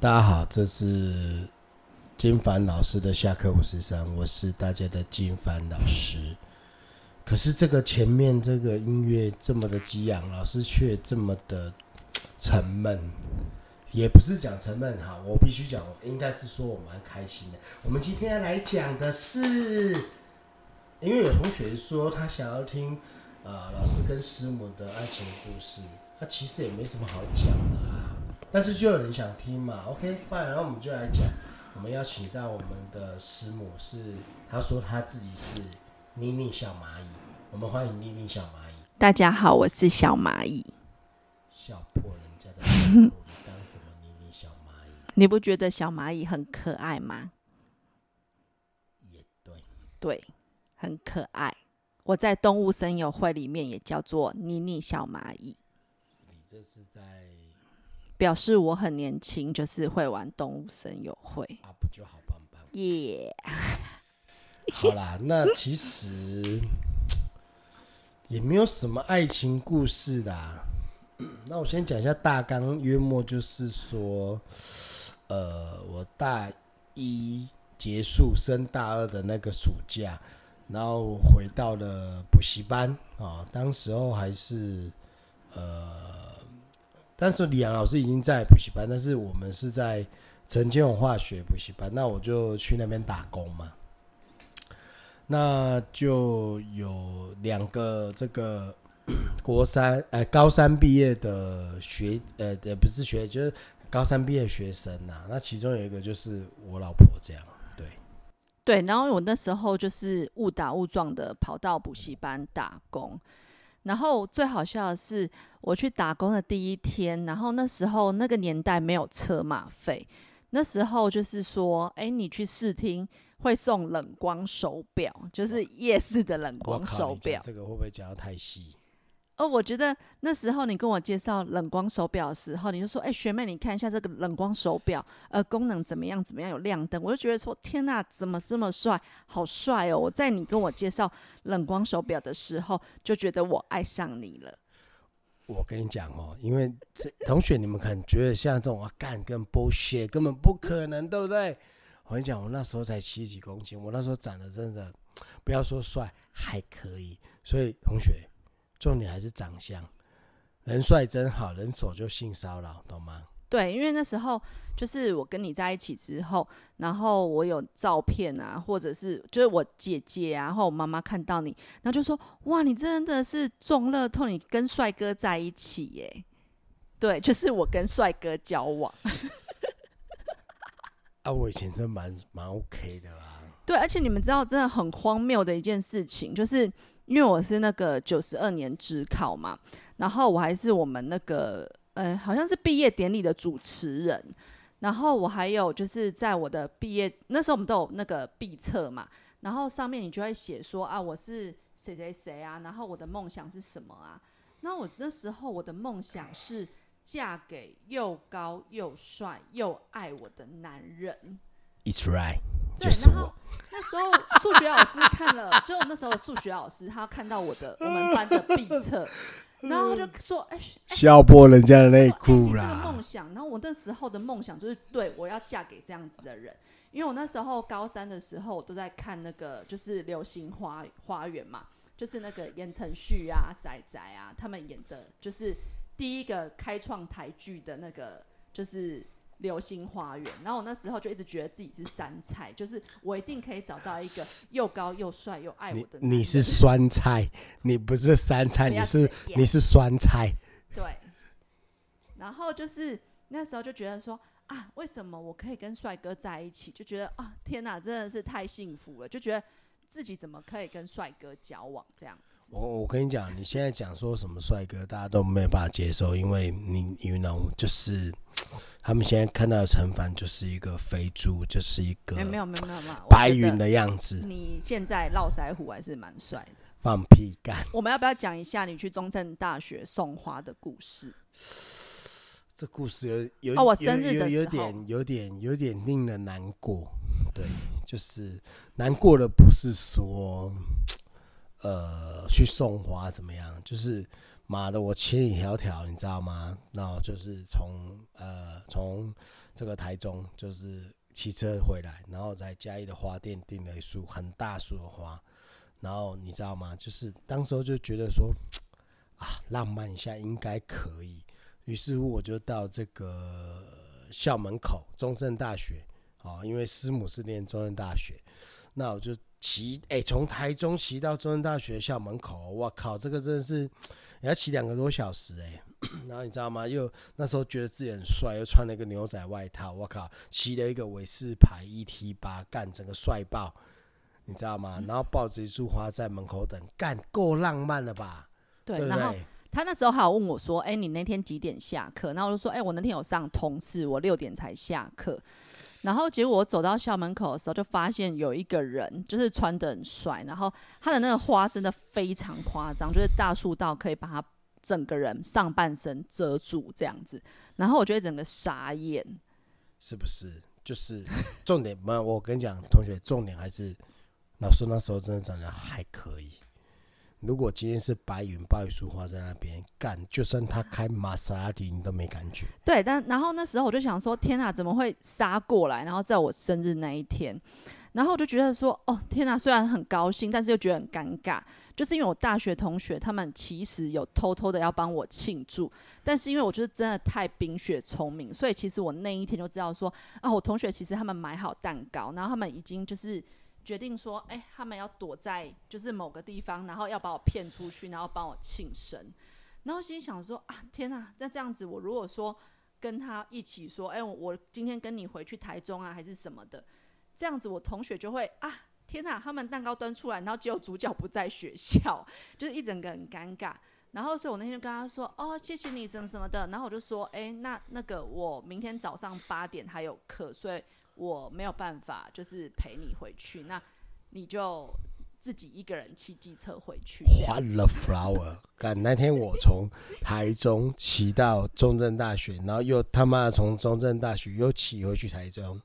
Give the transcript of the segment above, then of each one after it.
大家好，这是金凡老师的下课五十三，我是大家的金凡老师。可是这个前面这个音乐这么的激昂，老师却这么的沉闷，也不是讲沉闷哈，我必须讲，应该是说我蛮开心的。我们今天要来讲的是，因为有同学说他想要听呃老师跟师母的爱情故事，那其实也没什么好讲的。但是就有人想听嘛，OK，快，然后我们就来讲。我们邀请到我们的师母是，她说她自己是妮妮小蚂蚁，我们欢迎妮妮小蚂蚁。大家好，我是小蚂蚁。笑破人家的你当什么妮妮小蚂蚁？你不觉得小蚂蚁很可爱吗？也对，对，很可爱。我在动物声友会里面也叫做妮妮小蚂蚁。你这是在。表示我很年轻，就是会玩动物森友会啊，不就好棒棒耶！好啦，那其实也没有什么爱情故事的。那我先讲一下大纲，约莫就是说，呃，我大一结束升大二的那个暑假，然后回到了补习班啊，当时候还是呃。但是李阳老师已经在补习班，但是我们是在陈建勇化学补习班，那我就去那边打工嘛。那就有两个这个 国三呃高三毕业的学呃呃不是学就是高三毕业学生呐，那其中有一个就是我老婆这样，对对，然后我那时候就是误打误撞的跑到补习班打工。然后最好笑的是，我去打工的第一天，然后那时候那个年代没有车马费，那时候就是说，哎，你去试听会送冷光手表，就是夜市的冷光手表。这个会不会讲的太细？哦，我觉得那时候你跟我介绍冷光手表的时候，你就说：“哎，学妹，你看一下这个冷光手表，呃，功能怎么样？怎么样？有亮灯。”我就觉得说：“天哪，怎么这么帅？好帅哦！”我在你跟我介绍冷光手表的时候，就觉得我爱上你了。我跟你讲哦，因为这同学你们可能觉得像这种啊干跟 bullshit 根本不可能，对不对？我跟你讲，我那时候才七几公斤，我那时候长得真的不要说帅，还可以。所以同学。重点还是长相，人帅真好人丑就性骚扰，懂吗？对，因为那时候就是我跟你在一起之后，然后我有照片啊，或者是就是我姐姐啊，然后我妈妈看到你，然后就说：“哇，你真的是中乐透，你跟帅哥在一起耶！”对，就是我跟帅哥交往。啊，我以前真蛮蛮 OK 的啦。对，而且你们知道，真的很荒谬的一件事情，就是。因为我是那个九十二年职考嘛，然后我还是我们那个呃，好像是毕业典礼的主持人，然后我还有就是在我的毕业那时候，我们都有那个毕册嘛，然后上面你就会写说啊，我是谁谁谁啊，然后我的梦想是什么啊？那我那时候我的梦想是嫁给又高又帅又爱我的男人。It's right. 就是我那时候数学老师看了，就那时候数学老师他看到我的我们班的 毕册，然后他就说：“哎，笑破人家的内裤啦。”这个梦想，然后我那时候的梦想就是，对我要嫁给这样子的人，因为我那时候高三的时候，我都在看那个就是《流星花花园》嘛，就是那个言承旭啊、仔仔啊他们演的，就是第一个开创台剧的那个，就是。流星花园，然后我那时候就一直觉得自己是山菜，就是我一定可以找到一个又高又帅又爱我的。你是酸菜，你不是山菜，你是你是酸菜。对。然后就是那时候就觉得说啊，为什么我可以跟帅哥在一起？就觉得啊，天哪，真的是太幸福了，就觉得。自己怎么可以跟帅哥交往这样子？我我跟你讲，你现在讲说什么帅哥，大家都没有办法接受，因为你，you know，就是他们现在看到的陈凡就是一个肥猪，就是一个没有没有没有没有白云的样子。你现在络腮胡还是蛮帅的。放屁干！我们要不要讲一下你去中正大学送花的故事？这故事有有哦，我生日的有点有点有点令人难过。对，就是难过的不是说，呃，去送花怎么样？就是妈的，我千里迢迢，你知道吗？然后就是从呃从这个台中，就是骑车回来，然后在嘉义的花店订了一束很大束的花，然后你知道吗？就是当时候就觉得说啊，浪漫一下应该可以，于是乎我就到这个校门口中正大学啊，因为师母是念中正大学，那我就骑哎从台中骑到中正大学校门口，我靠，这个真的是也要骑两个多小时哎、然后你知道吗？又那时候觉得自己很帅，又穿了一个牛仔外套，我靠，骑了一个伟士牌 ET 八，干整个帅爆，你知道吗？然后抱着一束花在门口等，干够浪漫了吧？对，然后？他那时候还有问我说：“哎、你那天几点下课？”然后我就说：“哎、我那天有上通事，我六点才下课。”然后结果我走到校门口的时候，就发现有一个人，就是穿的很帅，然后他的那个花真的非常夸张，就是大树到可以把他整个人上半身遮住这样子。然后我觉得整个傻眼，是不是？就是重点，没有，我跟你讲，同学，重点还是老师那时候真的长得还可以。如果今天是白云抱一束花在那边干，就算他开玛莎拉蒂，你都没感觉。对，但然后那时候我就想说，天哪，怎么会杀过来？然后在我生日那一天，然后我就觉得说，哦，天哪，虽然很高兴，但是又觉得很尴尬，就是因为我大学同学他们其实有偷偷的要帮我庆祝，但是因为我就是真的太冰雪聪明，所以其实我那一天就知道说，啊，我同学其实他们买好蛋糕，然后他们已经就是。决定说，哎、他们要躲在就是某个地方，然后要把我骗出去，然后帮我庆生。然后心想说，啊，天哪！那这样子，我如果说跟他一起说，哎、我今天跟你回去台中啊，还是什么的，这样子我同学就会啊，天哪！他们蛋糕端出来，然后结果主角不在学校，就是一整个很尴尬。然后，所以我那天就跟他说，哦，谢谢你什么什么的。然后我就说，哎、那那个我明天早上八点还有课，所以我没有办法就是陪你回去，那你就自己一个人骑机车回去。这样 What the flower？干那天我从台中骑到中正大学，然后又他妈从中正大学又骑回去台中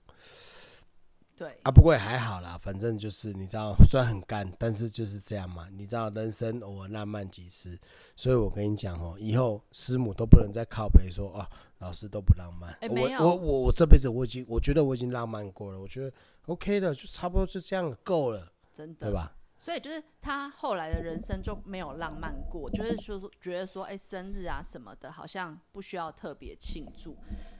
对，啊。不过也还好啦，反正就是你知道，虽然很干，但是就是这样嘛。你知道人生偶尔浪漫几次，所以我跟你讲哦，以后师母都不能再靠北说哦，老师都不浪漫。我我我我这辈子我已经我觉得我已经浪漫过了，我觉得 OK 的，就差不多就这样够了，真的对。吧？所以就是他后来的人生就没有浪漫过，就是说说觉得说，哎、生日啊什么的，好像不需要特别庆祝。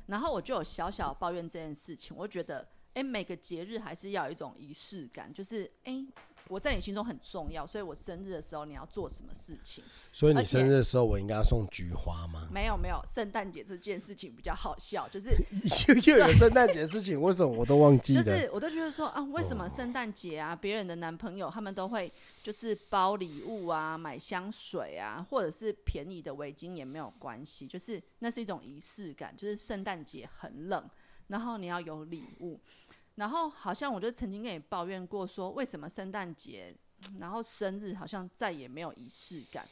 然后我就有小小抱怨这件事情，我觉得，哎、每个节日还是要有一种仪式感，就是，哎、我在你心中很重要，所以我生日的时候你要做什么事情？所以你生日的时候，我应该要送菊花吗？没有没有，圣诞节这件事情比较好笑，就是又 又有圣诞节的事情，为什么我都忘记了？就是我都觉得说啊，为什么圣诞节啊，别人的男朋友他们都会就是包礼物啊，买香水啊，或者是便宜的围巾也没有关系，就是那是一种仪式感，就是圣诞节很冷，然后你要有礼物，然后好像我就曾经跟你抱怨过说，为什么圣诞节，然后生日好像再也没有仪式感，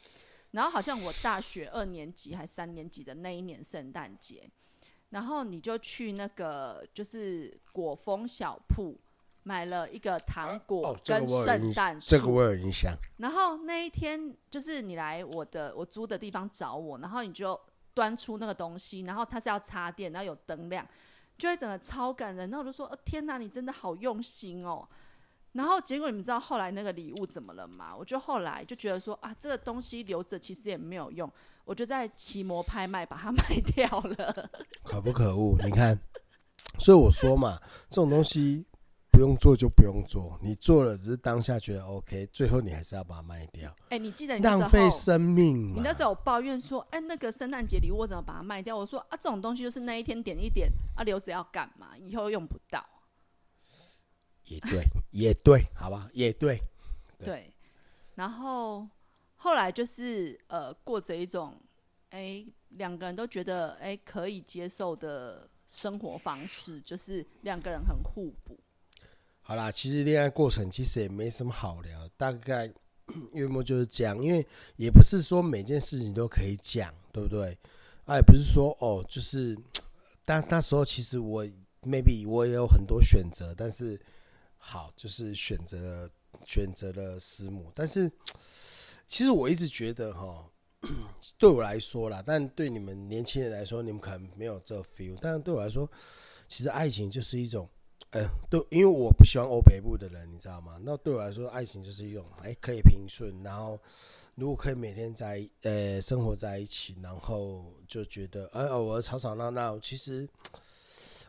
然后好像我大学二年级还三年级的那一年圣诞节。然后你就去那个就是果风小铺买了一个糖果跟圣诞树，这个我有印象。然后那一天就是你来我的我租的地方找我，然后你就端出那个东西，然后它是要插电，然后有灯亮，就会整个超感人。然后我就说：“哦，天哪，你真的好用心哦。”然后结果你们知道后来那个礼物怎么了吗？我就后来就觉得说啊，这个东西留着其实也没有用，我就在奇摩拍卖把它卖掉了。可不可恶？你看，所以我说嘛，这种东西不用做就不用做，你做了只是当下觉得 OK，最后你还是要把它卖掉，哎，你记得你浪费生命嘛。你那时候有抱怨说，哎、那个圣诞节礼物我怎么把它卖掉？我说啊，这种东西就是那一天点一点啊，留着要干嘛？以后用不到。也对，也对，好吧，也对。对对，然后后来就是呃，过着一种哎两个人都觉得哎可以接受的生活方式，就是两个人很互补。好啦，其实恋爱过程其实也没什么好聊，大概 月末就是这样，因为也不是说每件事情都可以讲，对不对？啊，也不是说哦，就是，但那时候其实我 maybe 我也有很多选择，但是好，就是选择了选择了师母，但是其实我一直觉得哈，对我来说啦，但对你们年轻人来说，你们可能没有这 feel，但对我来说，其实爱情就是一种，嗯，对，因为我不喜欢欧北部的人，你知道吗？那对我来说，爱情就是一种，哎，可以平顺，然后如果可以每天在呃生活在一起，然后就觉得，哎，偶尔吵吵闹闹，其实。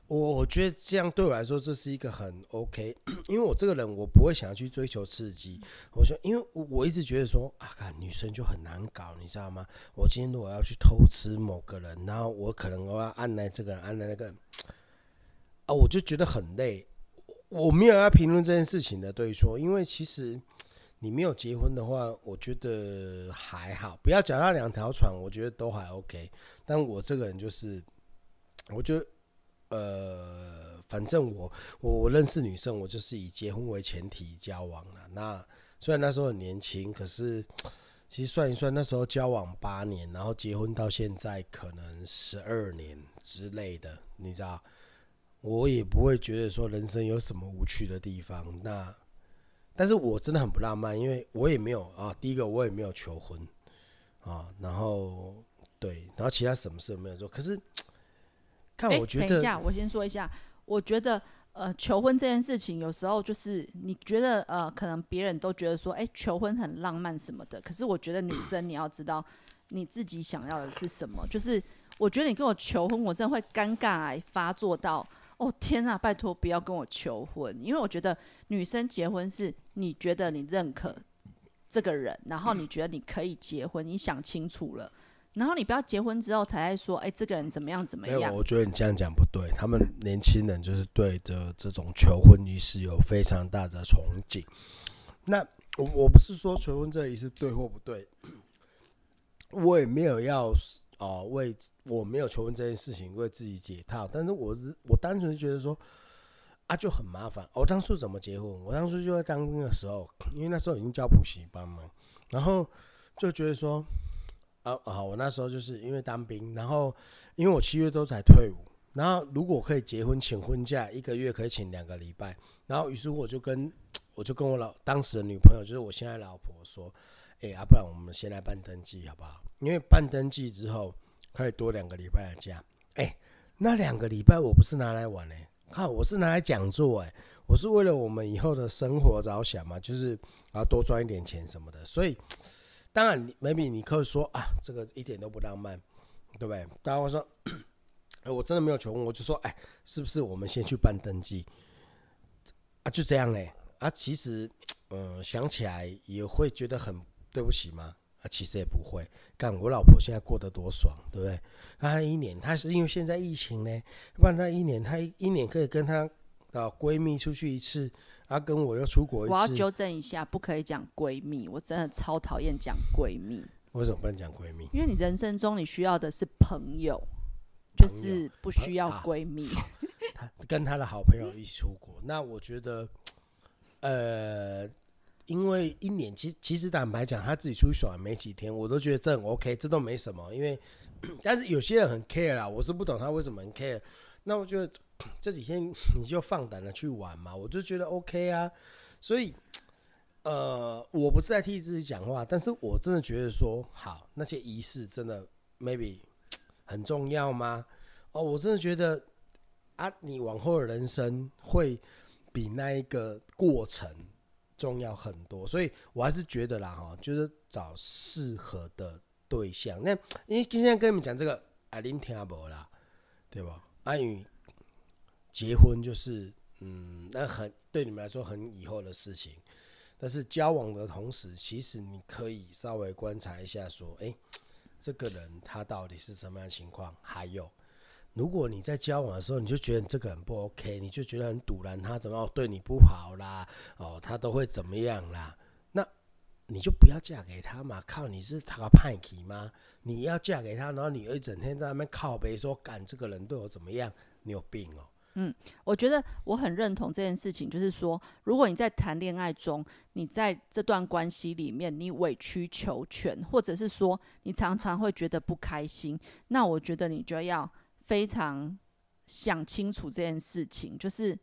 我我觉得这样对我来说，这是一个很 OK，因为我这个人我不会想要去追求刺激。我说，因为我我一直觉得说啊，看女生就很难搞，你知道吗？我今天如果要去偷吃某个人，然后我可能我要按来这个人，按来那个，啊，我就觉得很累。我没有要评论这件事情的对错，因为其实你没有结婚的话，我觉得还好，不要脚踏两条船，我觉得都还 OK。但我这个人就是，我觉得。呃，反正我我我认识女生，我就是以结婚为前提交往了。那虽然那时候很年轻，可是其实算一算，那时候交往八年，然后结婚到现在可能十二年之类的，你知道，我也不会觉得说人生有什么无趣的地方。那但是我真的很不浪漫，因为我也没有啊，第一个我也没有求婚啊，然后对，然后其他什么事都没有做，可是。看，我觉得等一下，我先说一下，我觉得呃，求婚这件事情有时候就是你觉得呃，可能别人都觉得说，哎，求婚很浪漫什么的。可是我觉得女生你要知道你自己想要的是什么。就是我觉得你跟我求婚，我真的会尴尬发作到，哦天啊，拜托不要跟我求婚，因为我觉得女生结婚是你觉得你认可这个人，然后你觉得你可以结婚，你想清楚了。然后你不要结婚之后才在说，哎，这个人怎么样怎么样？没有，我觉得你这样讲不对。他们年轻人就是对着这种求婚仪式有非常大的憧憬。那我我不是说求婚这仪式对或不对，我也没有要哦为我没有求婚这件事情为自己解套。但是我是我单纯觉得说啊就很麻烦。我当初怎么结婚？我当初就在当兵的时候，因为那时候已经教补习班嘛，然后就觉得说。啊好，我那时候就是因为当兵，然后因为我七月都才退伍，然后如果可以结婚请婚假，一个月可以请两个礼拜，然后于是我就跟我就跟我老当时的女朋友，就是我现在老婆说，哎，啊，不然我们先来办登记好不好？因为办登记之后可以多两个礼拜的假，哎，那两个礼拜我不是拿来玩嘞，看我是拿来讲座哎，我是为了我们以后的生活着想嘛，就是啊多赚一点钱什么的，所以。当然，maybe 你可以说啊，这个一点都不浪漫，对不对？当然我说，我真的没有求婚，我就说，哎，是不是我们先去办登记啊？就这样嘞啊？其实，嗯，想起来也会觉得很对不起吗？啊，其实也不会。干，我老婆现在过得多爽，对不对？她一年，她是因为现在疫情呢，不然她一年，她一年可以跟她啊闺蜜出去一次。啊，跟我又出国一次。我要纠正一下，不可以讲闺蜜，我真的超讨厌讲闺蜜。为什么不能讲闺蜜？因为你人生中你需要的是朋友，就是不需要闺蜜。他跟她的好朋友一起出国，那我觉得，呃，因为一年，其其实坦白讲，他自己出去耍没几天，我都觉得这很 OK，这都没什么。因为，但是有些人很 care 啦，我是不懂他为什么很 care。那我觉得 这几天你就放胆的去玩嘛，我就觉得 OK 啊。所以，呃，我不是在替自己讲话，但是我真的觉得说，好，那些仪式真的 maybe 很重要吗？哦，我真的觉得啊，你往后的人生会比那一个过程重要很多。所以我还是觉得啦，哈，就是找适合的对象。那 因为今天跟你们讲这个，啊，您听不啦，对吧？安宇结婚就是，嗯，那很对你们来说很以后的事情。但是交往的同时，其实你可以稍微观察一下，说，哎，这个人他到底是什么样情况？还有，如果你在交往的时候，你就觉得这个人不 OK，你就觉得很堵然，他怎么对你不好啦？哦，他都会怎么样啦？那你就不要嫁给他嘛！靠，你是他个叛逆吗？你要嫁给他，然后你又一整天在那边靠背说，干这个人对我怎么样？你有病哦！嗯，我觉得我很认同这件事情，就是说，如果你在谈恋爱中，你在这段关系里面，你委曲求全，或者是说你常常会觉得不开心，那我觉得你就要非常想清楚这件事情，就是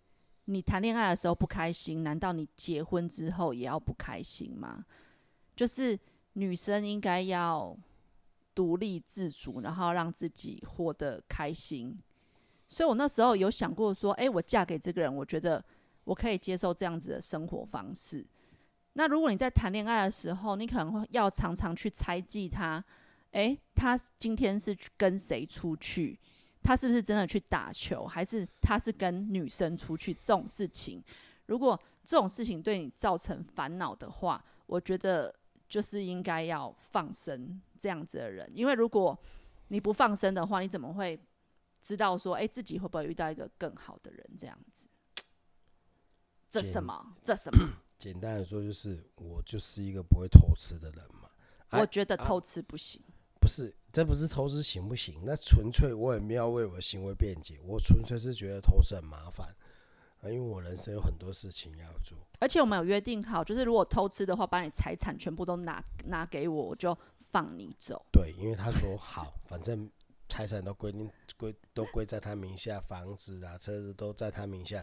你谈恋爱的时候不开心，难道你结婚之后也要不开心吗？就是女生应该要。独立自主，然后让自己活得开心。所以我那时候有想过说，诶，我嫁给这个人，我觉得我可以接受这样子的生活方式。那如果你在谈恋爱的时候，你可能会要常常去猜忌他，诶，他今天是跟谁出去？他是不是真的去打球，还是他是跟女生出去？这种事情，如果这种事情对你造成烦恼的话，我觉得就是应该要放生这样子的人，因为如果你不放生的话，你怎么会知道说，哎，自己会不会遇到一个更好的人？这样子，这什么？这什么？简单的说，就是我就是一个不会偷吃的人嘛。我觉得偷吃不行。不是，这不是偷吃行不行？那纯粹我也没有为我的行为辩解，我纯粹是觉得偷吃很麻烦啊，因为我人生有很多事情要做。而且我们有约定好，就是如果偷吃的话，把你财产全部都拿拿给我，我就放你走。对，因为他说好，反正财产都归定归都归在他名下，房子啊、车子都在他名下。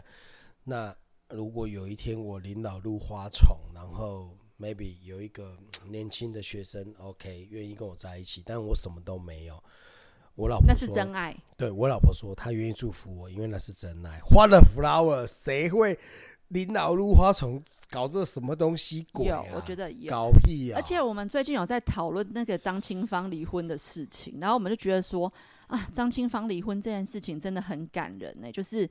那如果有一天我领导入花丛，然后。Maybe 有一个年轻的学生，OK，愿意跟我在一起，但我什么都没有。我老婆那是真爱。对我老婆说，她愿意祝福我，因为那是真爱。花了 flower，谁会领导入花丛搞这什么东西鬼啊？我觉得有搞屁啊！而且我们最近有在讨论那个张清芳离婚的事情，然后我们就觉得说啊，张清芳离婚这件事情真的很感人呢。就是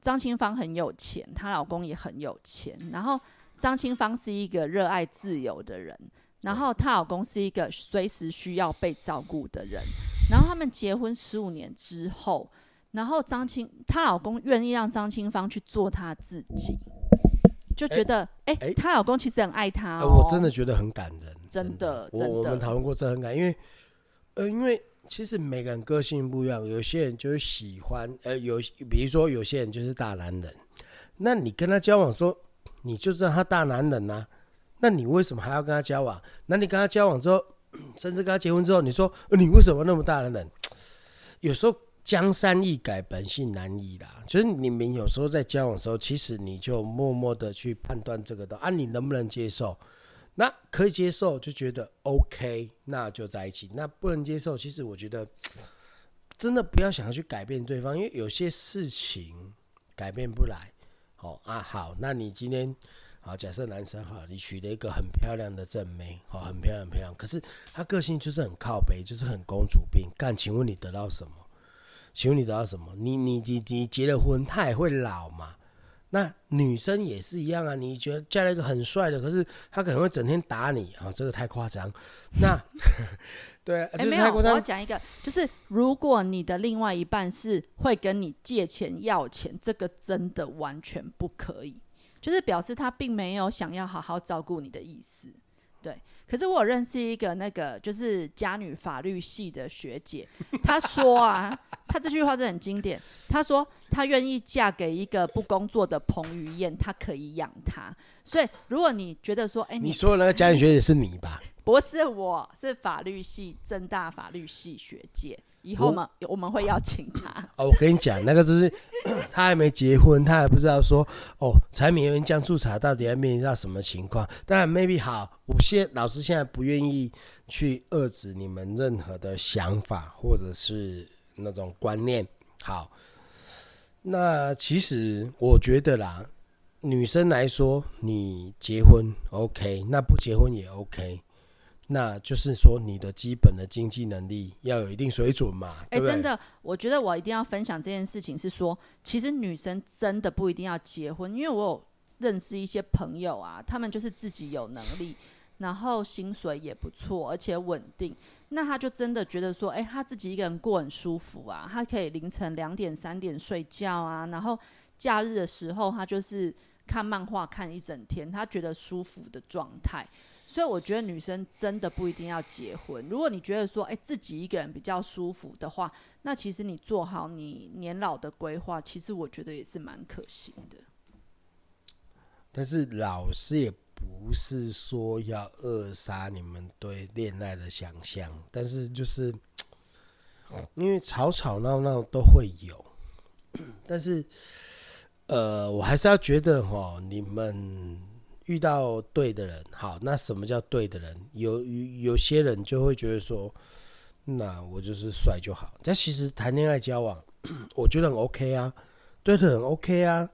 张清芳很有钱，她老公也很有钱，然后。张清芳是一个热爱自由的人，然后她老公是一个随时需要被照顾的人。然后他们结婚十五年之后，然后张清她老公愿意让张清芳去做她自己，就觉得哎，她老公其实很爱她。我真的觉得很感人，真的。我我们讨论过这很感，因为呃，因为其实每个人个性不一样，有些人就是喜欢呃，有比如说有些人就是大男人，那你跟他交往说。你就知道他大男人呐，那你为什么还要跟他交往？那你跟他交往之后，甚至跟他结婚之后，你说你为什么那么大男人？有时候江山易改，本性难移啦。就是你们有时候在交往的时候，其实你就默默的去判断这个的啊，你能不能接受？那可以接受，就觉得 OK，那就在一起。那不能接受，其实我觉得 真的不要想要去改变对方，因为有些事情改变不来。哦啊，好，那你今天好，假设男生哈，你娶了一个很漂亮的正妹，好，很漂亮，很漂亮，可是她个性就是很靠北，就是很公主病。干，请问你得到什么？请问你得到什么？你你你你结了婚，她也会老嘛？那女生也是一样啊，你觉得嫁了一个很帅的，可是他可能会整天打你啊，这个太夸张。那 对，哎，没有，我要讲一个，就是如果你的另外一半是会跟你借钱要钱，这个真的完全不可以，就是表示他并没有想要好好照顾你的意思。对，可是我认识一个那个就是家女法律系的学姐，她说啊，她这句话是很经典。她说她愿意嫁给一个不工作的彭于晏，她可以养他。所以如果你觉得说，哎，你说的那个家女学姐是你吧？不是，我是法律系正大法律系学姐。以后嘛，我们会邀请她。哦，我跟你讲，那个就是他还没结婚，他还不知道说哦，柴米油盐酱醋茶到底要面临到什么情况。当然，maybe 好，我现老师现在不愿意去遏制你们任何的想法或者是那种观念。好，那其实我觉得啦，女生来说，你结婚 OK，那不结婚也 OK。那就是说，你的基本的经济能力要有一定水准嘛？哎，真的，我觉得我一定要分享这件事情，是说，其实女生真的不一定要结婚，因为我有认识一些朋友啊，他们就是自己有能力，然后薪水也不错，而且稳定，那他就真的觉得说，哎，他自己一个人过很舒服啊，他可以凌晨两点三点睡觉啊，然后假日的时候他就是看漫画看一整天，他觉得舒服的状态。所以我觉得女生真的不一定要结婚。如果你觉得说，哎，自己一个人比较舒服的话，那其实你做好你年老的规划，其实我觉得也是蛮可行的。但是老师也不是说要扼杀你们对恋爱的想象，但是就是 因为吵吵闹闹都会有，但是呃，我还是要觉得哈，你们。遇到对的人，好，那什么叫对的人？有有有些人就会觉得说，那我就是帅就好。但其实谈恋爱交往，我觉得很 OK 啊，对的很 OK 啊。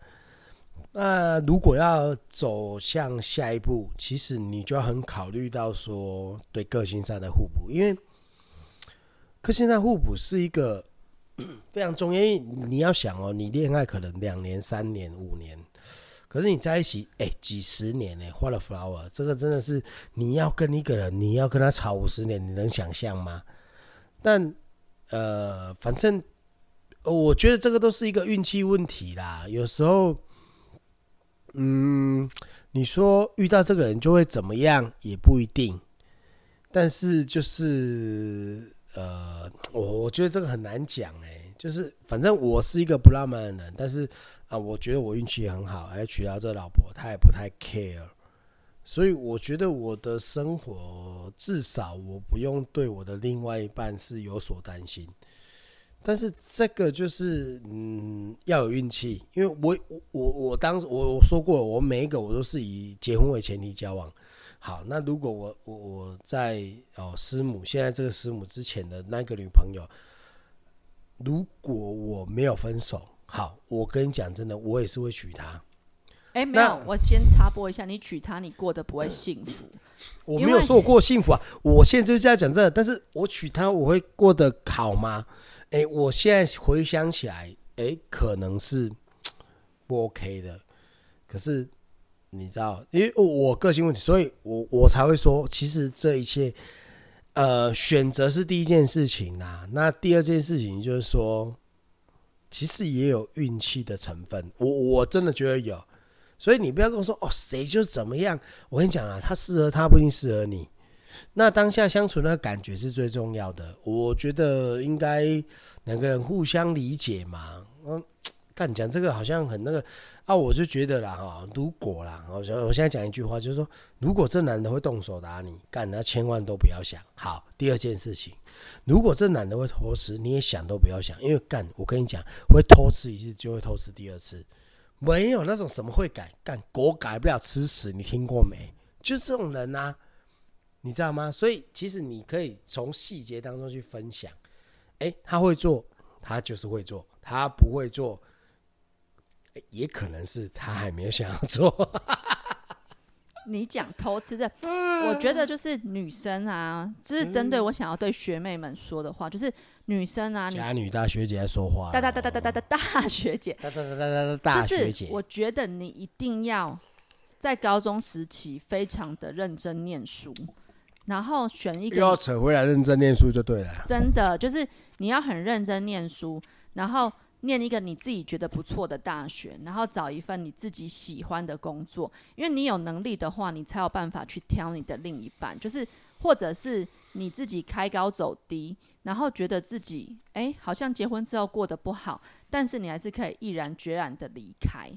那如果要走向下一步，其实你就要很考虑到说对个性上的互补，因为个性上互补是一个 非常重要。因为你要想哦，你恋爱可能两年、三年、五年，可是你在一起哎几十年呢？花了 flower，这个真的是你要跟一个人，你要跟他吵五十年，你能想象吗？但呃，反正我觉得这个都是一个运气问题啦，有时候。嗯，你说遇到这个人就会怎么样也不一定，但是就是呃，我我觉得这个很难讲哎。就是反正我是一个不浪漫的人，但是啊，我觉得我运气也很好，还娶到这老婆，她也不太 care，所以我觉得我的生活至少我不用对我的另外一半是有所担心。但是这个就是嗯要有运气，因为我我我当时我我说过，我每一个我都是以结婚为前提交往。好，那如果我我我在哦师母现在这个师母之前的那个女朋友，如果我没有分手，好，我跟你讲真的，我也是会娶她。哎，没有，我先插播一下，你娶她，你过得不会幸福。我没有说我过幸福啊，我现在就是在讲这个，但是我娶她，我会过得好吗？哎，我现在回想起来，哎，可能是 不 OK 的。可是你知道，因为我个性问题，所以我我才会说，其实这一切，呃，选择是第一件事情啦。那第二件事情就是说，其实也有运气的成分。我我真的觉得有，所以你不要跟我说哦，谁就怎么样。我跟你讲啊，他适合他不一定适合你。那当下相处那感觉是最重要的，我觉得应该两个人互相理解嘛。嗯，干讲这个好像很那个啊，我就觉得啦哈，如果啦，我我现在讲一句话，就是说，如果这男的会动手打你，干那千万都不要想。好，第二件事情，如果这男的会偷吃，你也想都不要想，因为干，我跟你讲，会偷吃一次就会偷吃第二次，没有那种什么会改，干狗改不了吃屎，你听过没？就这种人呐。你知道吗？所以其实你可以从细节当中去分享。哎，他会做，他就是会做；他不会做，也可能是他还没有想要做。你讲偷吃这，我觉得就是女生啊，就是针对我想要对学妹们说的话，就是女生啊，假女大学姐在说话，大大大大大大大大学姐，大大大大大大学姐，我觉得你一定要在高中时期非常的认真念书。然后选一个，又要扯回来认真念书就对了。真的就是你要很认真念书，然后念一个你自己觉得不错的大学，然后找一份你自己喜欢的工作。因为你有能力的话，你才有办法去挑你的另一半。就是或者是你自己开高走低，然后觉得自己哎好像结婚之后过得不好，但是你还是可以毅然决然的离开。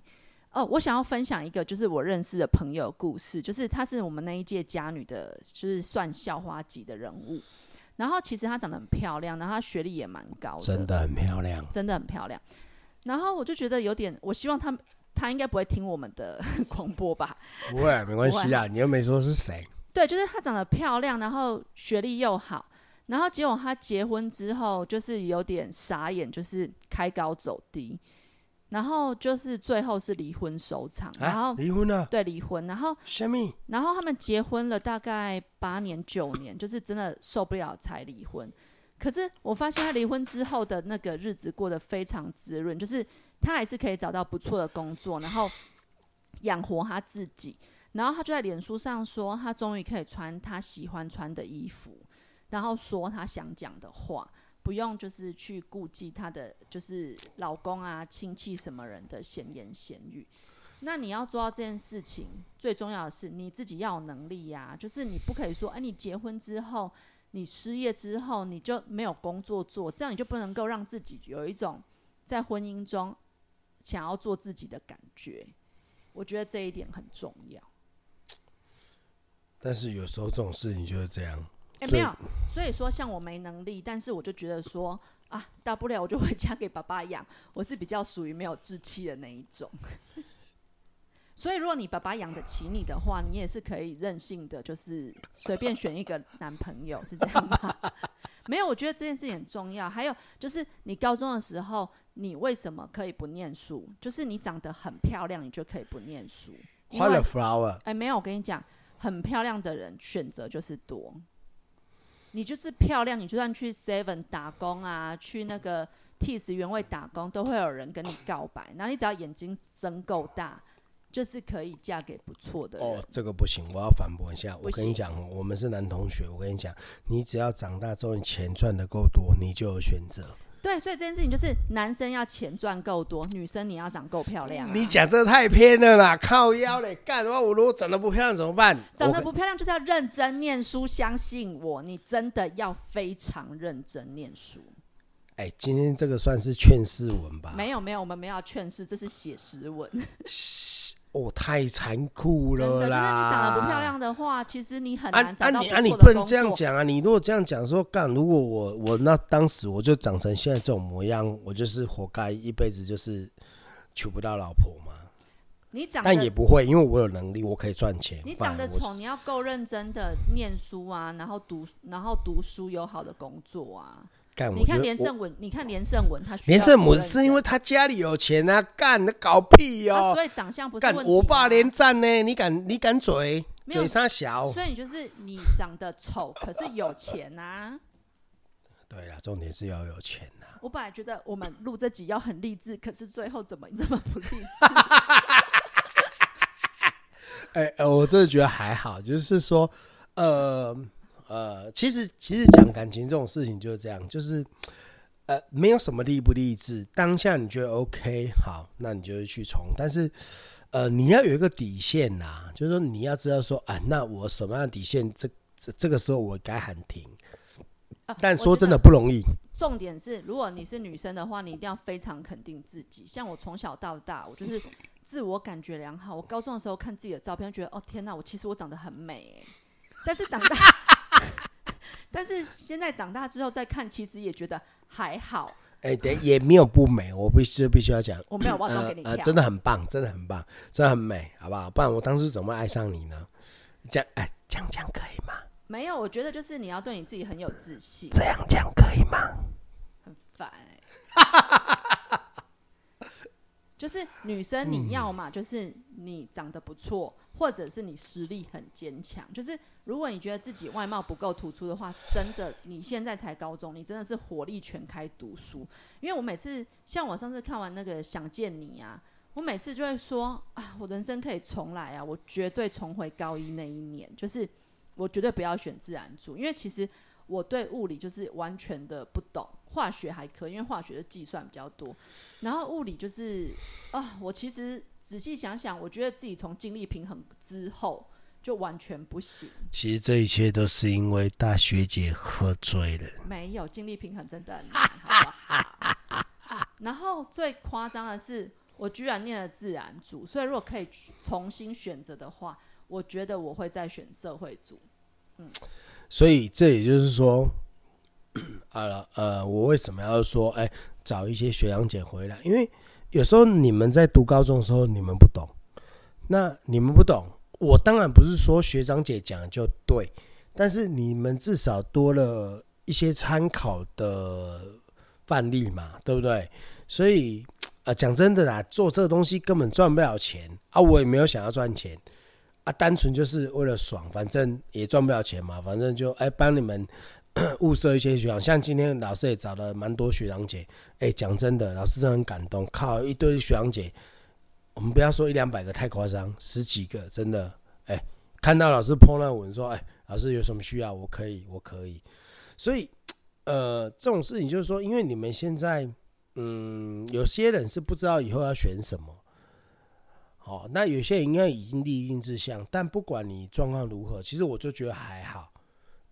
哦，我想要分享一个，就是我认识的朋友故事，就是她是我们那一届家女的，就是算校花级的人物。然后其实她长得很漂亮，然后她学历也蛮高的，真的很漂亮，真的很漂亮。然后我就觉得有点，我希望她她应该不会听我们的广播吧？不会，没关系啊，你又没说是谁。对，就是她长得漂亮，然后学历又好，然后结果她结婚之后就是有点傻眼，就是开高走低。然后就是最后是离婚收场，然后离婚了，对，离婚。然后什么？然后他们结婚了大概八年九年，就是真的受不了才离婚。可是我发现他离婚之后的那个日子过得非常滋润，就是他还是可以找到不错的工作，然后养活他自己。然后他就在脸书上说，他终于可以穿他喜欢穿的衣服，然后说他想讲的话。不用，就是去顾忌她的，就是老公啊、亲戚什么人的闲言闲语。那你要做到这件事情，最重要的是你自己要有能力呀。就是你不可以说，哎，你结婚之后，你失业之后，你就没有工作做，这样你就不能够让自己有一种在婚姻中想要做自己的感觉。我觉得这一点很重要。但是有时候这种事情就是这样。哎，没有，所以说像我没能力，但是我就觉得说啊，大不了我就回家给爸爸养。我是比较属于没有志气的那一种。所以如果你爸爸养得起你的话，你也是可以任性的，就是随便选一个男朋友，是这样吗？没有，我觉得这件事情很重要。还有就是，你高中的时候，你为什么可以不念书？就是你长得很漂亮，你就可以不念书。因花了为 flower，哎，没有，我跟你讲，很漂亮的人选择就是多。你就是漂亮，你就算去 Seven 打工啊，去那个 Tees 原味打工，都会有人跟你告白。然后你只要眼睛睁够大，就是可以嫁给不错的人。哦，这个不行，我要反驳一下。我跟你讲，我们是男同学，我跟你讲，你只要长大之后，你钱赚的够多，你就有选择。对，所以这件事情就是男生要钱赚够多，女生你要长够漂亮啊、你讲这个太偏了啦，靠腰嘞，干的话，我如果长得不漂亮怎么办？长得不漂亮就是要认真念书，相信我，你真的要非常认真念书。哎、今天这个算是劝世文吧？没有没有，我们没有要劝世，这是写实文。哦，太残酷了啦，就是你！长得不漂亮的话，其实你很啊难找到啊你不能这样讲啊！你如果这样讲说干，如果我我那当时我就长成现在这种模样，我就是活该一辈子就是娶不到老婆嘛。你长但也不会，因为我有能力，我可以赚钱。你长得丑，你要够认真的念书啊，然后读然后读书有好的工作啊。干，你看连胜文，你看连胜文，他需连胜文是因为他家里有钱啊，干，那搞屁啊，哦！所以长相不是干问，题、我爸连战呢，你敢你敢嘴嘴上小？所以你就是你长得丑，可是有钱啊。对了，重点是要有钱呐、我本来觉得我们录这集要很励志，可是最后怎么这么不励志？哎、呃我真的觉得还好，就是说，呃呃，其实其实讲感情这种事情就是这样，就是呃，没有什么励不励志，当下你觉得 OK 好，那你就会去冲，但是呃，你要有一个底线呐，就是说你要知道说啊，那我什么样的底线，这这这个时候我该喊停，啊但说真的不容易。重点是，如果你是女生的话，你一定要非常肯定自己。像我从小到大，我就是自我感觉良好。我高中的时候看自己的照片，觉得哦天哪，我其实我长得很美哎。但是长大，但是现在长大之后再看，其实也觉得还好。哎、对也没有不美，我必须必须要讲，我没有忘东给你跳，呃，真的很棒，真的很棒，真的很美，好不好？不然我当时怎么会爱上你呢？这样，哎，这样讲可以吗？没有。我觉得就是你要对你自己很有自信，这样讲可以吗？很烦哎、就是女生，你要嘛，就是你长得不错，或者是你实力很坚强。就是如果你觉得自己外貌不够突出的话，真的你现在才高中，你真的是火力全开读书。因为我每次像我上次看完那个《想见你》啊，我每次就会说啊，我人生可以重来啊，我绝对重回高一那一年，就是我绝对不要选自然组，因为其实我对物理就是完全的不懂，化学还可以，因为化学的计算比较多，然后物理就是啊，我其实仔细想想，我觉得自己从精力平衡之后就完全不行，其实这一切都是因为大学姐喝醉了。没有精力平衡真的很难，好不 好？然后最夸张的是，我居然念了自然组，所以如果可以重新选择的话，我觉得我会再选社会组。嗯所以这也就是说，呃呃，我为什么要说，哎，找一些学长姐回来？因为有时候你们在读高中的时候，你们不懂，那你们不懂，我当然不是说学长姐讲的就对，但是你们至少多了一些参考的范例嘛，对不对？所以啊，讲真的啦，做这个东西根本赚不了钱啊，我也没有想要赚钱。啊，单纯就是为了爽，反正也赚不了钱嘛，反正就哎帮你们 物色一些学长，像今天老师也找了蛮多学长姐，哎，讲真的，老师真的很感动，靠一堆学长姐，我们不要说一两百个太夸张，十几个真的，哎，看到老师 po 那文说，哎，老师有什么需要，我可以，我可以，所以呃这种事情就是说，因为你们现在嗯有些人是不知道以后要选什么。哦，那有些人应该已经立定志向，但不管你状况如何，其实我就觉得还好，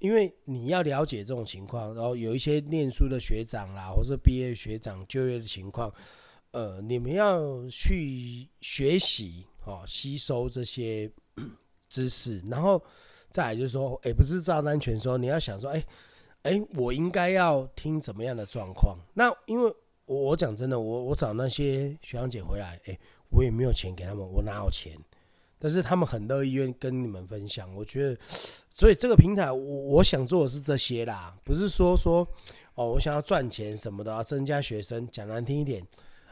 因为你要了解这种情况，然后有一些念书的学长啦，或是毕业学长就业的情况，呃，你们要去学习哦，吸收这些 知识，然后再来就是说，哎、不是照单全收，你要想说，哎、哎、我应该要听怎么样的状况？那因为我我讲真的，我我找那些学长姐回来，哎、我也没有钱给他们，我哪有钱？但是他们很乐意愿跟你们分享。我觉得，所以这个平台我我想做的是这些啦，不是说说哦，我想要赚钱什么的，要增加学生。讲难听一点，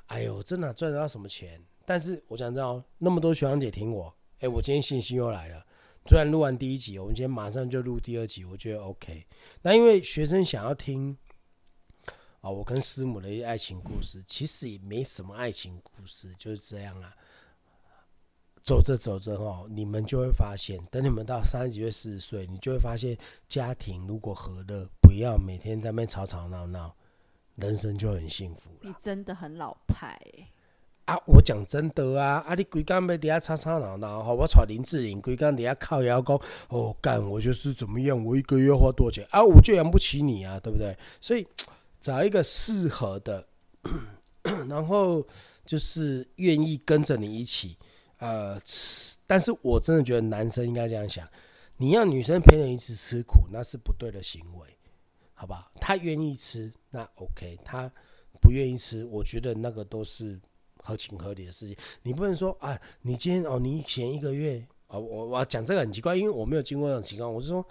哎呦，真的赚得到什么钱？但是我想知道那么多学长姐听我，哎，我今天信心又来了。虽然录完第一集，我们今天马上就录第二集，我觉得 OK。那因为学生想要听啊，我跟师母的一些爱情故事，其实也没什么爱情故事，就是这样啊。走着走着哦，你们就会发现，等你们到三十几岁、四十岁，你就会发现，家庭如果和乐，不要每天在那边吵吵闹闹，人生就很幸福了。你真的很老派。啊，我讲真的啊，啊，你规工要底下吵吵闹闹，吼，我带林志玲规工底下靠腰讲，哦，干，我就是怎么样，我一个月花多少钱啊，我就养不起你啊，对不对？所以找一个适合的，然后就是愿意跟着你一起，呃，吃。但是我真的觉得男生应该这样想，你要女生陪你一起吃苦，那是不对的行为，好不好？他愿意吃，那 OK；他不愿意吃，我觉得那个都是。合情合理的事情，你不能说啊，你今天哦，你前一个月啊，我我讲这个很奇怪，因为我没有经过这种情况。我是说，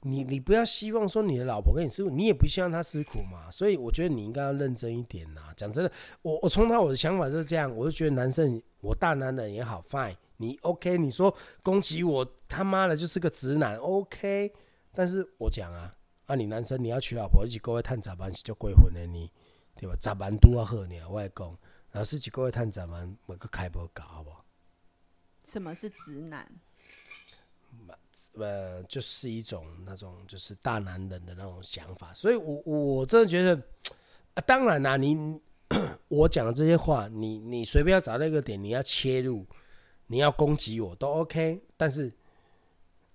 你你不要希望说你的老婆跟你吃苦，你也不希望她吃苦嘛。所以我觉得你应该要认真一点呐。讲真的，我我从他我的想法就是这样，我就觉得男生，我大男人也好，fine，你 OK，你说攻击我他妈的就是个直男，OK。但是我讲啊，啊你男生你要娶老婆，一起各位探早班就过婚的你，对吧？早班都要喝你，我讲。老师几个月探咱们每个开播搞好不好？什么是直男？呃，就是一种那种就是大男人的那种想法，所以我我真的觉得，啊，当然啦，你我讲的这些话，你你随便要找到一个点，你要切入，你要攻击我都 OK，但是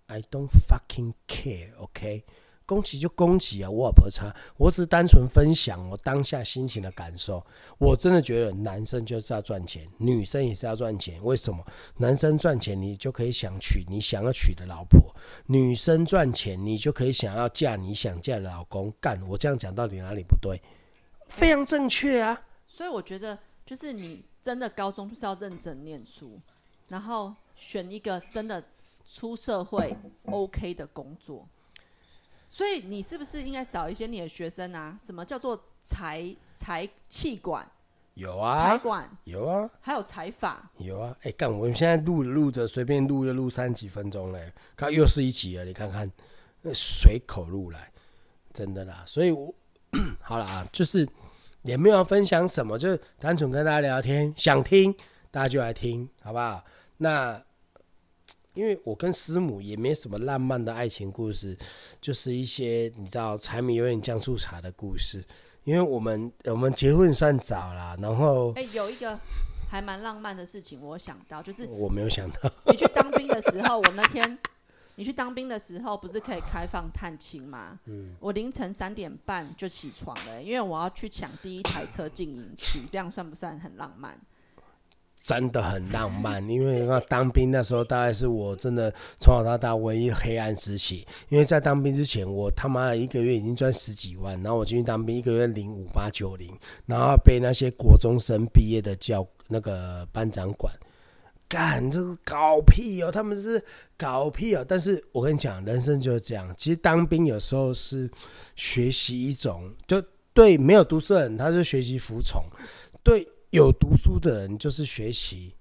I don't fucking care，OK。攻击就攻击啊，我也不差，我只是单纯分享我当下心情的感受。我真的觉得男生就是要赚钱，女生也是要赚钱。为什么？男生赚钱，你就可以想娶你想要娶的老婆；女生赚钱，你就可以想要嫁你想嫁的老公。干，我这样讲到底哪里不对？非常正确啊！所以我觉得，就是你真的高中就是要认真念书，然后选一个真的出社会 OK 的工作。所以你是不是应该找一些你的学生啊？什么叫做财财气管？有啊，财管有啊，还有财法有啊。哎，干，我们现在录录着，随便录就录三几分钟嘞，看又是一集了。你看看，随口录来，真的啦。所以，我 好了啊，就是也没有分享什么，就是单纯跟大家聊天，想听大家就来听，好不好？那。因为我跟师母也没什么浪漫的爱情故事，就是一些你知道柴米油盐酱醋茶的故事。因为我们我们结婚算早啦，然后哎，有一个还蛮浪漫的事情，我想到就是我没有想到，你去当兵的时候，我那天你去当兵的时候，不是可以开放探亲吗？嗯，我凌晨三点半就起床了，因为我要去抢第一台车进营区，这样算不算很浪漫？真的很浪漫，因为那当兵那时候大概是我真的从小到大唯一黑暗时期。因为在当兵之前，我他妈的一个月已经赚十几万，然后我进去当兵，一个月领五八九零，然后被那些国中生毕业的教那个班长管，干这个搞屁哦，他们是搞屁哦。但是我跟你讲，人生就是这样，其实当兵有时候是学习一种，就对没有读书的人，他是学习服从，对。有读书的人就是学习，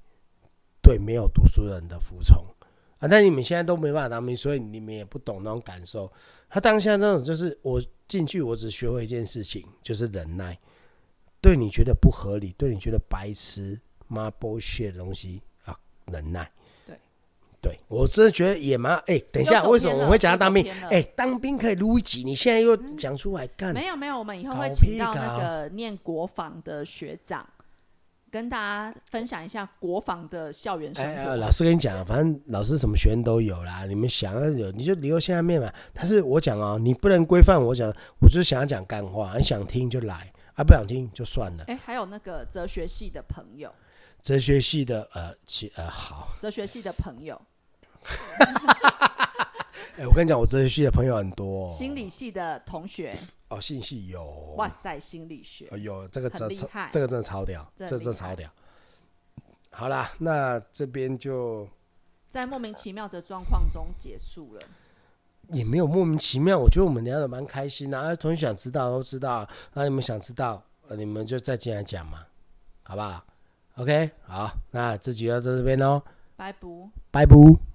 对没有读书人的服从啊！但你们现在都没办法当兵，所以你们也不懂那种感受。他当下这种就是我进去，我只学会一件事情，就是忍耐。对你觉得不合理，对你觉得白痴、妈 bullshit 的东西啊，忍耐。对，对我真的觉得也蛮……哎，等一下，为什么我会讲到当兵？哎，当兵可以撸一集，你现在又讲出来干？没有没有，我们以后会请到那个念国防的学长。跟大家分享一下国防的校园生活。老师跟你讲，反正老师什么学生都有啦，你们想要有你就留下面嘛。但是我讲哦，你不能规范我讲，我就是想要讲干话，你想听就来，啊不想听就算了。哎，还有那个哲学系的朋友，哲学系的呃，其呃好，哲学系的朋友。哎、我跟你讲，我哲学系的朋友很多、心理系的同学哦，信息有，哇塞，心理学、呃、有这个真超，这个真的超屌，这、真的超屌。好啦，那这边就在莫名其妙的状况中结束了。也没有莫名其妙，我觉得我们聊的蛮开心的、后。同学想知道都知道，那、你们想知道，你们就再进来讲嘛，好不好？ok 好那这集就到这边喽拜拜。拜拜。